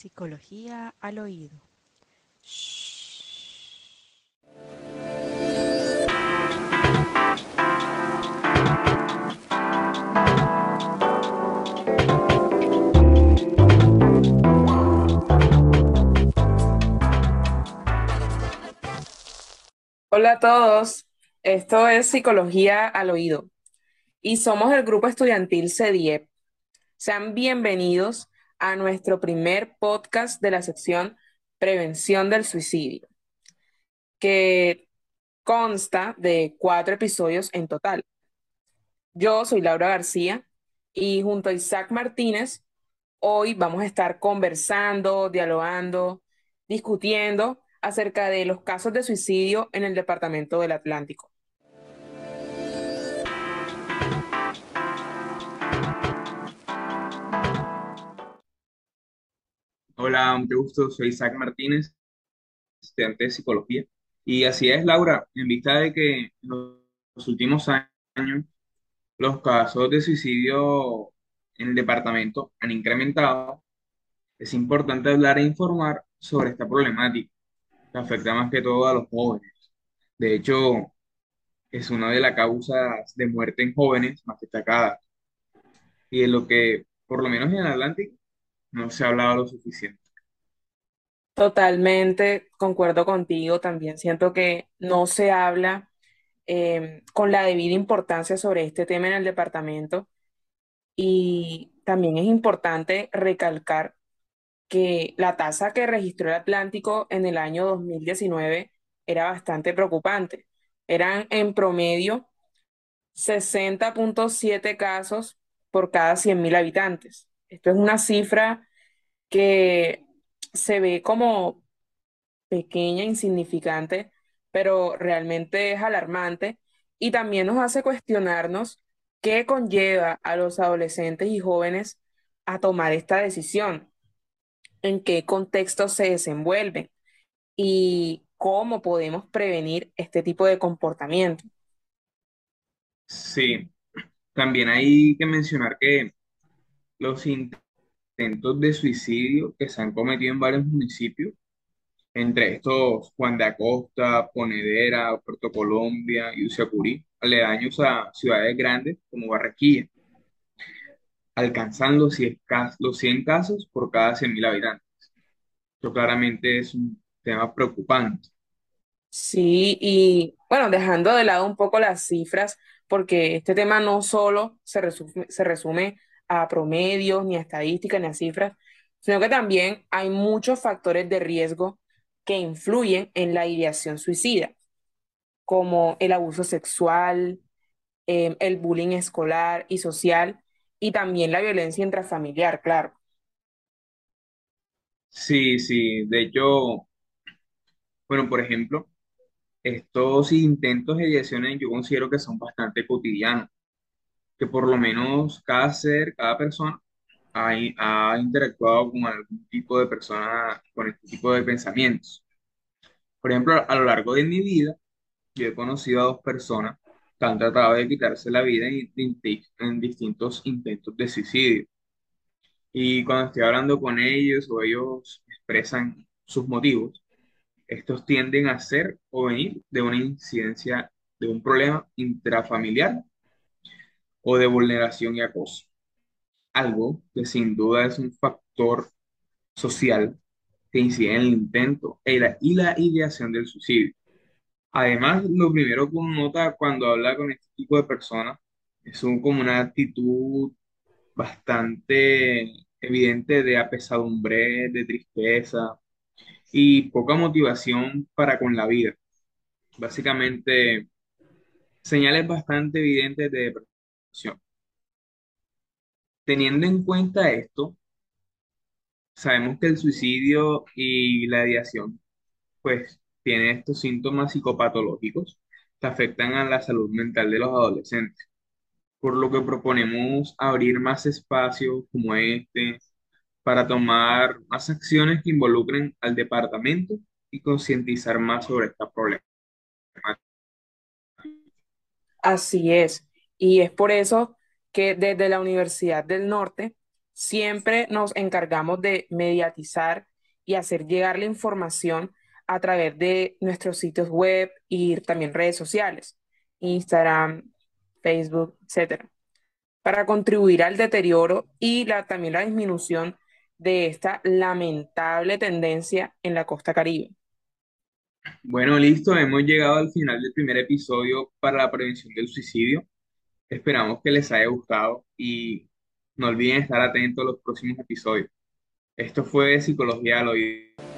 Psicología al oído. Hola a todos, esto es Psicología al Oído y somos el grupo estudiantil CEDIEP. Sean bienvenidos a nuestro primer podcast de la sección Prevención del Suicidio, que consta de cuatro episodios en total. Yo soy Laura García y junto a Isaac Martínez, hoy vamos a estar conversando, dialogando, discutiendo acerca de los casos de suicidio en el Departamento del Atlántico. Hola, mucho gusto, soy Isaac Martínez, estudiante de psicología. Y así es, Laura, en vista de que en los últimos años los casos de suicidio en el departamento han incrementado, es importante hablar e informar sobre esta problemática que afecta más que todo a los jóvenes. De hecho, es una de las causas de muerte en jóvenes más destacadas. Y en lo que, por lo menos en Atlántico, no se ha hablado lo suficiente. Totalmente, concuerdo contigo, también siento que no se habla em, con la debida importancia sobre este tema en el departamento y también es importante recalcar que la tasa que registró el Atlántico en el año 2019 era bastante preocupante. Eran en promedio 60.7 casos por cada 100.000 habitantes. Esto es una cifra que se ve como pequeña, insignificante, pero realmente es alarmante y también nos hace cuestionarnos qué conlleva a los adolescentes y jóvenes a tomar esta decisión, en qué contexto se desenvuelven y cómo podemos prevenir este tipo de comportamiento. Sí, también hay que mencionar que los intentos de suicidio que se han cometido en varios municipios, entre estos Juan de Acosta, Ponedera, Puerto Colombia y Uciacurí, aledaños a ciudades grandes como Barranquilla, alcanzan los 100, los 100 casos por cada 100.000 habitantes. Esto claramente es un tema preocupante. Sí, y bueno, dejando de lado un poco las cifras, porque este tema no solo se resume, se resume a promedios, ni a estadísticas, ni a cifras, sino que también hay muchos factores de riesgo que influyen en la ideación suicida, como el abuso sexual, em, el bullying escolar y social, y también la violencia intrafamiliar, claro. Sí, sí, de hecho, bueno, por ejemplo, estos intentos de ideaciones yo considero que son bastante cotidianos, que por lo menos cada ser, cada persona ha, interactuado con algún tipo de persona con este tipo de pensamientos. Por ejemplo, a lo largo de mi vida, yo he conocido a dos personas que han tratado de quitarse la vida en- en distintos intentos de suicidio. Y cuando estoy hablando con ellos o ellos expresan sus motivos, estos tienden a ser o venir de una incidencia de un problema intrafamiliar o de vulneración y acoso. Algo que sin duda es un factor social que incide en el intento y la, y la ideación del suicidio. Además, lo primero que uno nota cuando habla con este tipo de personas es un, como una actitud bastante evidente de apesadumbre, de tristeza y poca motivación para con la vida. Básicamente, señales bastante evidentes de Teniendo en cuenta esto, sabemos que el suicidio y la ideación, pues, tienen estos síntomas psicopatológicos que afectan a la salud mental de los adolescentes, por lo que proponemos abrir más espacios como este para tomar más acciones que involucren al departamento y concientizar más sobre esta problemática. Así es. Y es por eso que desde la Universidad del Norte Siempre nos encargamos de mediatizar y hacer llegar la información a través de nuestros sitios web y también redes sociales, Instagram, Facebook, etcétera, para contribuir al deterioro y la, también la disminución de esta lamentable tendencia en la costa Caribe. Bueno, listo, hemos llegado al final del primer episodio para la prevención del suicidio. Esperamos que les haya gustado y no olviden estar atentos a los próximos episodios. Esto fue Psicología al Oído.